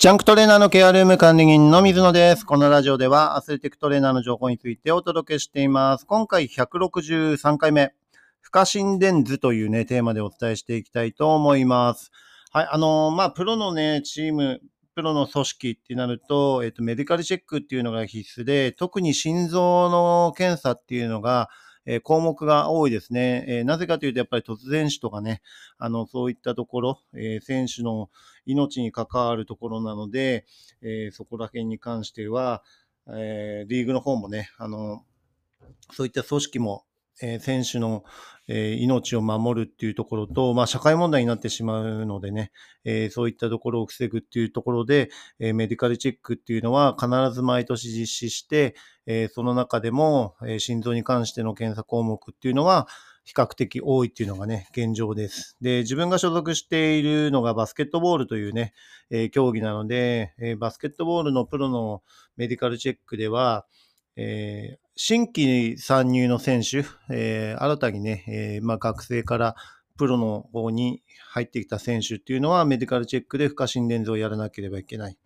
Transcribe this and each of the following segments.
ジャンクトレーナーのケアルーム管理人の水野です。このラジオではアスレティックトレーナーの情報についてお届けしています。今回163回目、不可心電図というね、テーマでお伝えしていきたいと思います。はい、あのー、まあ、プロのね、チーム、プロの組織ってなると、えっと、メディカルチェックっていうのが必須で、特に心臓の検査っていうのが、え、項目が多いですね。え、なぜかというと、やっぱり突然死とかね、あの、そういったところ、え、選手の命に関わるところなので、えそこら辺に関しては、えリーグの方もね、あの、そういった組織もえー、選手の、えー、命を守るっていうところと、まあ、社会問題になってしまうのでね、えー、そういったところを防ぐっていうところで、えメディカルチェックっていうのは必ず毎年実施して、えその中でも、え心臓に関しての検査項目っていうのは、比較的多いっていうのがね、現状です。で、自分が所属しているのがバスケットボールというね、え競技なので、えバスケットボールのプロのメディカルチェックでは、え、新規参入の選手、えー、新たにね、えー、まあ、学生からプロの方に入ってきた選手っていうのはメディカルチェックで不可心電図をやらなければいけない。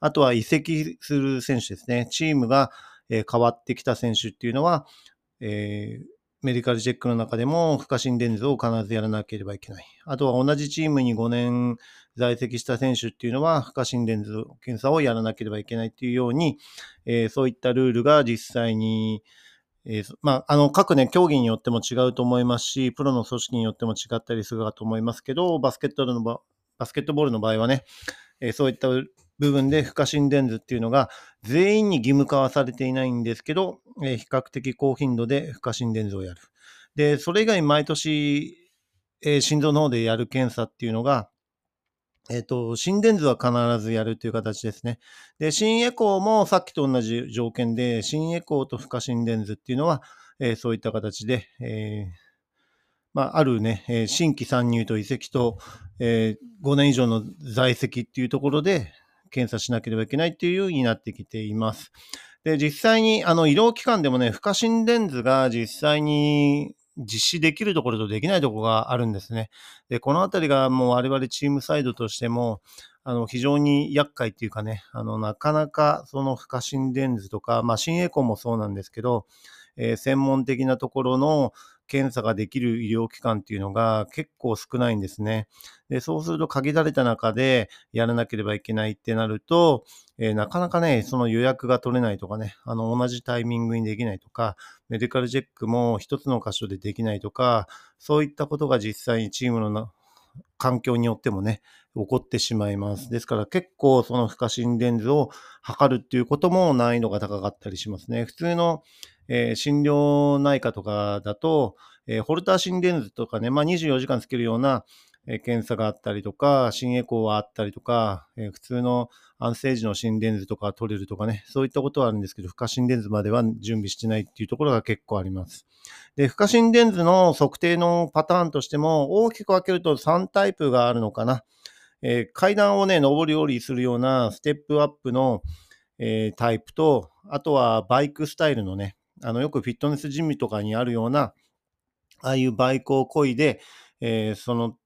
あとは移籍する選手ですね。チームが、え変わってきた選手っていうのは、えー、メディカルチェックの中でも不可心電図を必ずやらなければいけない。あとは同じチームに5年在籍した選手っていうのは不可心電図検査をやらなければいけないっていうように、えー、そういったルールが実際に、えー、まあ、あの、各ね、競技によっても違うと思いますし、プロの組織によっても違ったりするかと思いますけど、バスケットのバスケットボールの場合はね、えー、そういった部分で不可心電図っていうのが全員に義務化はされていないんですけど、えー、比較的高頻度で不可心電図をやる。で、それ以外毎年、えー、心臓の方でやる検査っていうのが、えっ、ー、と、心電図は必ずやるという形ですね。で、心エコーもさっきと同じ条件で、心エコーと不可心電図っていうのは、えー、そういった形で、えー、まあ、あるね、え新規参入と移籍と、え5年以上の在籍っていうところで、検査しなければいけないっていうようになってきています。で、実際に、あの、医療機関でもね、不可心電図が実際に実施できるところとできないところがあるんですね。で、このあたりがもう我々チームサイドとしても、あの、非常に厄介っていうかね、あの、なかなかその不可心電図とか、まあ、心エコもそうなんですけど、えー、専門的なところの検査ができる医療機関っていうのが結構少ないんですね。でそうすると限られた中でやらなければいけないってなると、えー、なかなかね、その予約が取れないとかね、あの同じタイミングにできないとか、メディカルチェックも一つの箇所でできないとか、そういったことが実際にチームの環境によってもね、起こってしまいます。ですから結構その不可心電図を測るっていうことも難易度が高かったりしますね。普通のえー、心療内科とかだと、えー、ホルター心電図とかね、まあ、24時間つけるような、えー、検査があったりとか、心エコーはあったりとか、え普通の安静時の心電図とか取れるとかね、そういったことはあるんですけど、負荷心電図までは準備してないっていうところが結構あります。で、負荷心電図の測定のパターンとしても、大きく分けると3タイプがあるのかな。え階段をね、上り下りするようなステップアップの、えタイプと、あとはバイクスタイルのね、あの、よくフィットネスジムとかにあるような、ああいうバイクを漕いで、えー、その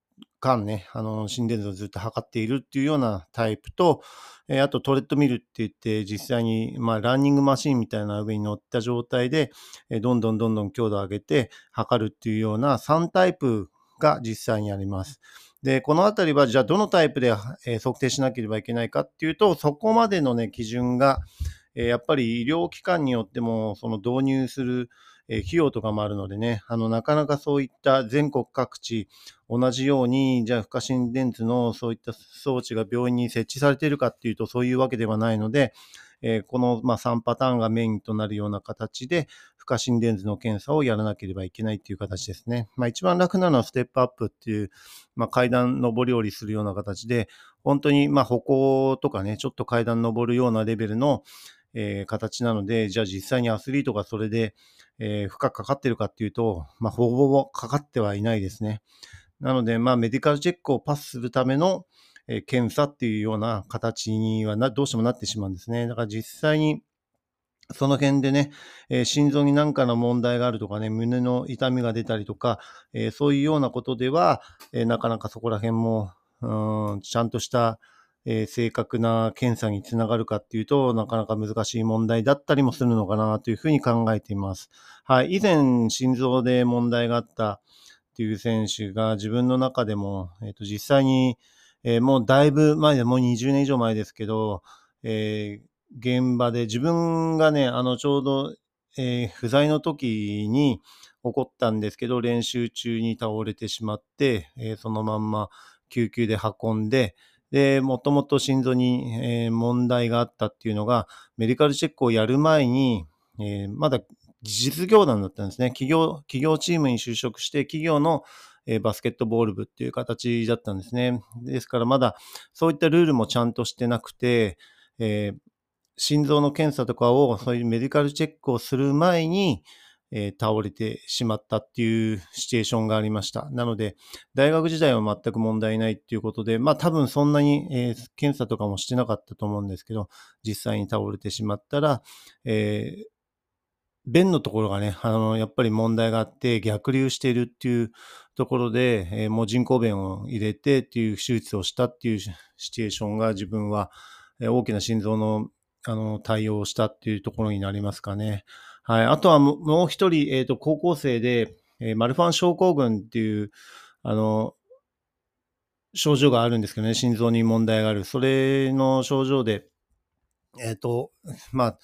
間ね、あの、心電図をずっと測っているっていうようなタイプと、えー、あとトレッドミルって言って、実際に、まあ、ランニングマシンみたいな上に乗った状態で、えー、どんどんどんどん強度を上げて測るっていうような3タイプが実際にあります。で、このあたりは、じゃあどのタイプで、測定しなければいけないかっていうと、そこまでのね、基準が、えやっぱり医療機関によっても、その導入する、え費用とかもあるのでね、あの、なかなかそういった全国各地、同じように、じゃあ、不可心電図のそういった装置が病院に設置されているかっていうと、そういうわけではないので、えー、この、まあ、3パターンがメインとなるような形で、不可心電図の検査をやらなければいけないっていう形ですね。まあ、一番楽なのはステップアップっていう、まあ、階段上り下りするような形で、本当に、まあ、歩行とかね、ちょっと階段上るようなレベルの、えー、形なので、じゃあ実際にアスリートがそれで、えー、負荷かかってるかっていうと、まあ、ほぼほぼかかってはいないですね。なので、まあ、メディカルチェックをパスするための、えー、検査っていうような形にはな、どうしてもなってしまうんですね。だから実際に、その辺でね、えー、心臓に何かの問題があるとかね、胸の痛みが出たりとか、えー、そういうようなことでは、えー、なかなかそこら辺も、うん、ちゃんとした、えー、正確な検査につながるかっていうと、なかなか難しい問題だったりもするのかなというふうに考えています。はい。以前、心臓で問題があったっていう選手が自分の中でも、えっ、ー、と、実際に、えー、もうだいぶ前で、もう20年以上前ですけど、え、現場で自分がね、あの、ちょうど、え、不在の時に起こったんですけど、練習中に倒れてしまって、え、そのまんま救急で運んで、で、もともと心臓に、えー、問題があったっていうのが、メディカルチェックをやる前に、えー、まだ実業団だったんですね。企業、企業チームに就職して、企業の、えー、バスケットボール部っていう形だったんですね。ですからまだそういったルールもちゃんとしてなくて、えー、心臓の検査とかを、そういうメディカルチェックをする前に、えー、倒れてしまったっていうシチュエーションがありました。なので、大学時代は全く問題ないっていうことで、まあ多分そんなに、えー、検査とかもしてなかったと思うんですけど、実際に倒れてしまったら、えー、便のところがね、あの、やっぱり問題があって逆流しているっていうところで、えー、もう人工便を入れてっていう手術をしたっていうシチュエーションが自分は、えー、大きな心臓のあの対応したっていうところになりますかね。はい。あとはもう一人、えっ、ー、と、高校生で、えー、マルファン症候群っていう、あの、症状があるんですけどね、心臓に問題がある。それの症状で、えっ、ー、と、まあ、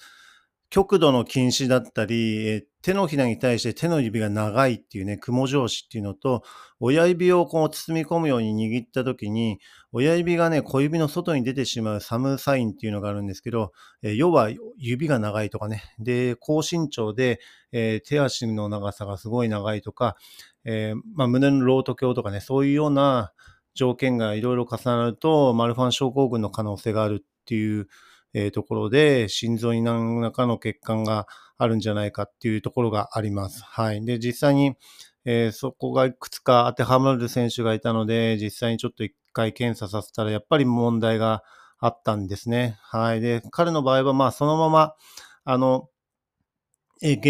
極度の近視だったり、え手のひらに対して手の指が長いっていうね、雲上司っていうのと、親指をこう包み込むように握った時に、親指がね、小指の外に出てしまうサムサインっていうのがあるんですけど、え要は指が長いとかね、で、高身長で、え、手足の長さがすごい長いとか、えー、まあ、胸のロート鏡とかね、そういうような条件がいろいろ重なると、マルファン症候群の可能性があるっていうえー、ところで、心臓に何らかの欠陥があるんじゃないかっていうところがあります。はい。で、実際に、えー、そこがいくつか当てはまる選手がいたので、実際にちょっと一回検査させたら、やっぱり問題があったんですね。はい。で、彼の場合は、まあ、そのまま、あの、え現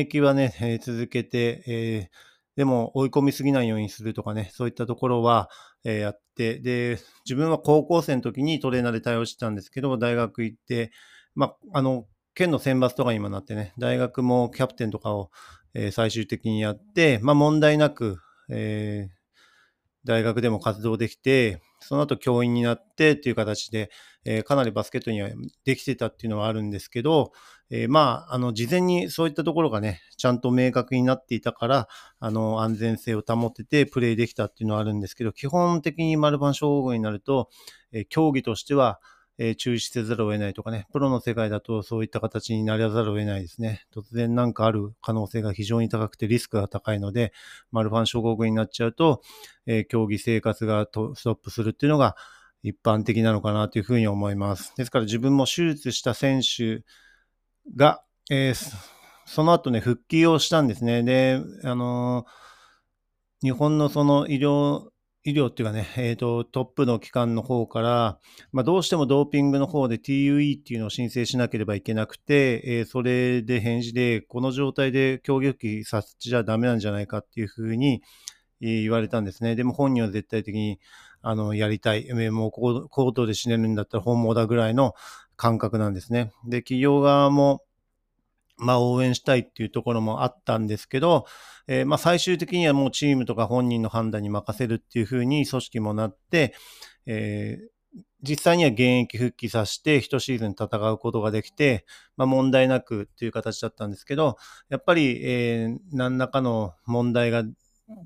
役はね、え続けて、えーでも追い込みすぎないようにするとかね、そういったところは、えー、やって、で、自分は高校生の時にトレーナーで対応してたんですけど、大学行って、まあ、あの、県の選抜とかにもなってね、大学もキャプテンとかを、えー、最終的にやって、まあ、問題なく、えー、大学でも活動できて、その後教員になってっていう形で、えー、かなりバスケットにはできてたっていうのはあるんですけど、えー、まあ、あの、事前にそういったところがね、ちゃんと明確になっていたから、あの、安全性を保っててプレイできたっていうのはあるんですけど、基本的に丸番称号になると、えー、競技としては、えー、中止せざるを得ないとかね、プロの世界だとそういった形になりざるを得ないですね。突然なんかある可能性が非常に高くてリスクが高いので、マルファン症候群になっちゃうと、えー、競技生活がストップするっていうのが一般的なのかなというふうに思います。ですから自分も手術した選手が、えー、その後ね、復帰をしたんですね。で、あのー、日本のその医療医療っていうかね、え、ー、と、トップの機関の方から、まあ、どうしてもドーピングの方で TUE っていうのを申請しなければいけなくて、えー、それで返事で、この状態で競技復帰させちゃダメなんじゃないかっていうふうに言われたんですね。でも本人は絶対的に、あの、やりたい。もうコートで死ねるんだったら本望だぐらいの感覚なんですね。で、企業側も、まあ、応援したいっていうところもあったんですけど、えー、まあ、最終的にはもうチームとか本人の判断に任せるっていうふうに組織もなって、えー、実際には現役復帰させて一シーズン戦うことができて、まあ、問題なくっていう形だったんですけど、やっぱり、えー、何らかの問題が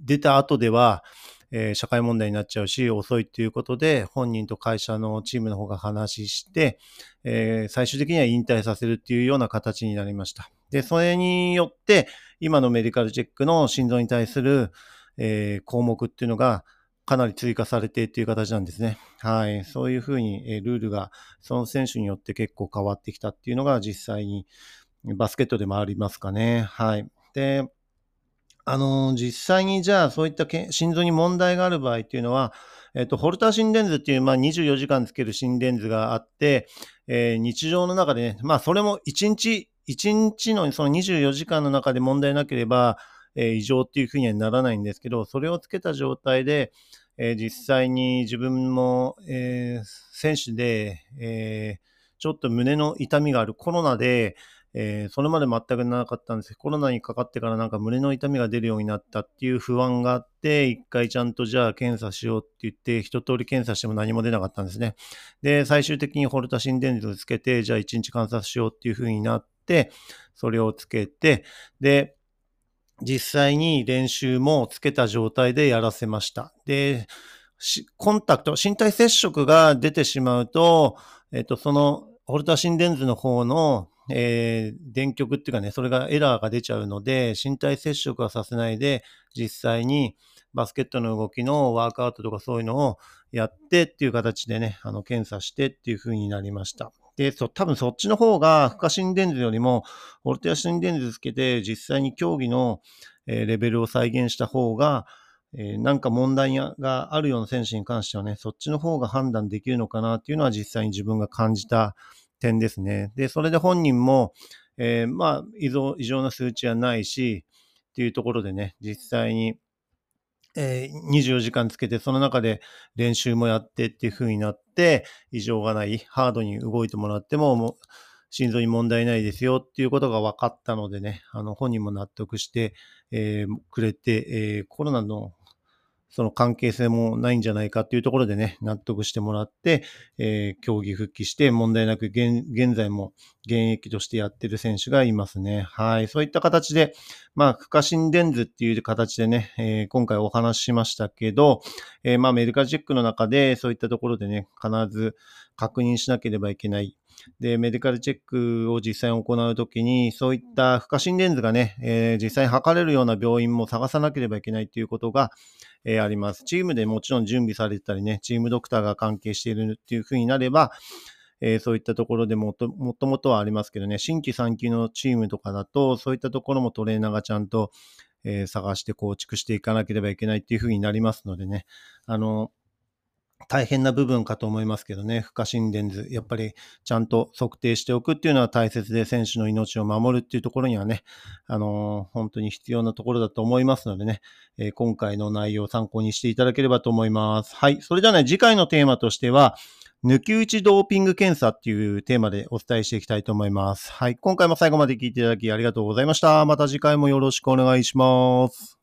出た後では、えー、社会問題になっちゃうし、遅いっていうことで、本人と会社のチームの方が話して、えー、最終的には引退させるっていうような形になりました。で、それによって、今のメディカルチェックの心臓に対する、えー、項目っていうのが、かなり追加されてっていう形なんですね。はい。そういうふうに、えルールが、その選手によって結構変わってきたっていうのが実際にバスケットでもありますかね。はい。で、あの、実際にじゃあそういった心臓に問題がある場合っていうのは、えっと、ホルター心電図っていう、まあ、24時間つける心電図があって、えー、日常の中でね、まあ、それも1日、1日のその24時間の中で問題なければ、えー、異常っていうふうにはならないんですけど、それをつけた状態で、えー、実際に自分も、えー、選手で、えー、ちょっと胸の痛みがあるコロナで、えー、それまで全くなかったんですけど、コロナにかかってからなんか胸の痛みが出るようになったっていう不安があって、一回ちゃんとじゃあ検査しようって言って、一通り検査しても何も出なかったんですね。で、最終的にホルタ心電図をつけて、じゃあ一日観察しようっていう風になって、それをつけて、で、実際に練習もつけた状態でやらせました。で、コンタクト、身体接触が出てしまうと、えっと、その、ホルタ心電図の方の、えー、電極っていうかね、それがエラーが出ちゃうので、身体接触はさせないで、実際にバスケットの動きのワークアウトとかそういうのをやってっていう形でね、あの、検査してっていう風になりました。で、そ、多分そっちの方が、負荷心電図よりも、ホルテア心電図つけて、実際に競技の、え、レベルを再現した方が、えー、なんか問題があるような選手に関してはね、そっちの方が判断できるのかなっていうのは実際に自分が感じた点ですね。で、それで本人も、えー、まあ異常、異常な数値はないし、っていうところでね、実際に、えー、24時間つけて、その中で練習もやってっていう風になって、異常がない、ハードに動いてもらっても、もう心臓に問題ないですよっていうことが分かったのでね、あの本人も納得して、えー、くれて、えー、コロナのその関係性もないんじゃないかっていうところでね、納得してもらって、えー、競技復帰して問題なく現現在も現役としてやってる選手がいますね。はい。そういった形で、まあ、不可心電図っていう形でね、えー、今回お話ししましたけど、えー、まあ、メディカルチェックの中でそういったところでね、必ず確認しなければいけない。で、メディカルチェックを実際に行うときに、そういった不可心電図がね、えー、実際に測れるような病院も探さなければいけないということが、えー、あります。チームでもちろん準備されてたりね、チームドクターが関係しているっていうふうになれば、えー、そういったところでもともともとはありますけどね、新規参級のチームとかだと、そういったところもトレーナーがちゃんと、えー、探して構築していかなければいけないっていうふうになりますのでね、あの、大変な部分かと思いますけどね、負荷心電図、やっぱりちゃんと測定しておくっていうのは大切で、選手の命を守るっていうところにはね、あのー、本当に必要なところだと思いますのでね、えー、今回の内容を参考にしていただければと思います。はい。それではね、次回のテーマとしては、抜き打ちドーピング検査っていうテーマでお伝えしていきたいと思います。はい。今回も最後まで聞いていただきありがとうございました。また次回もよろしくお願いします。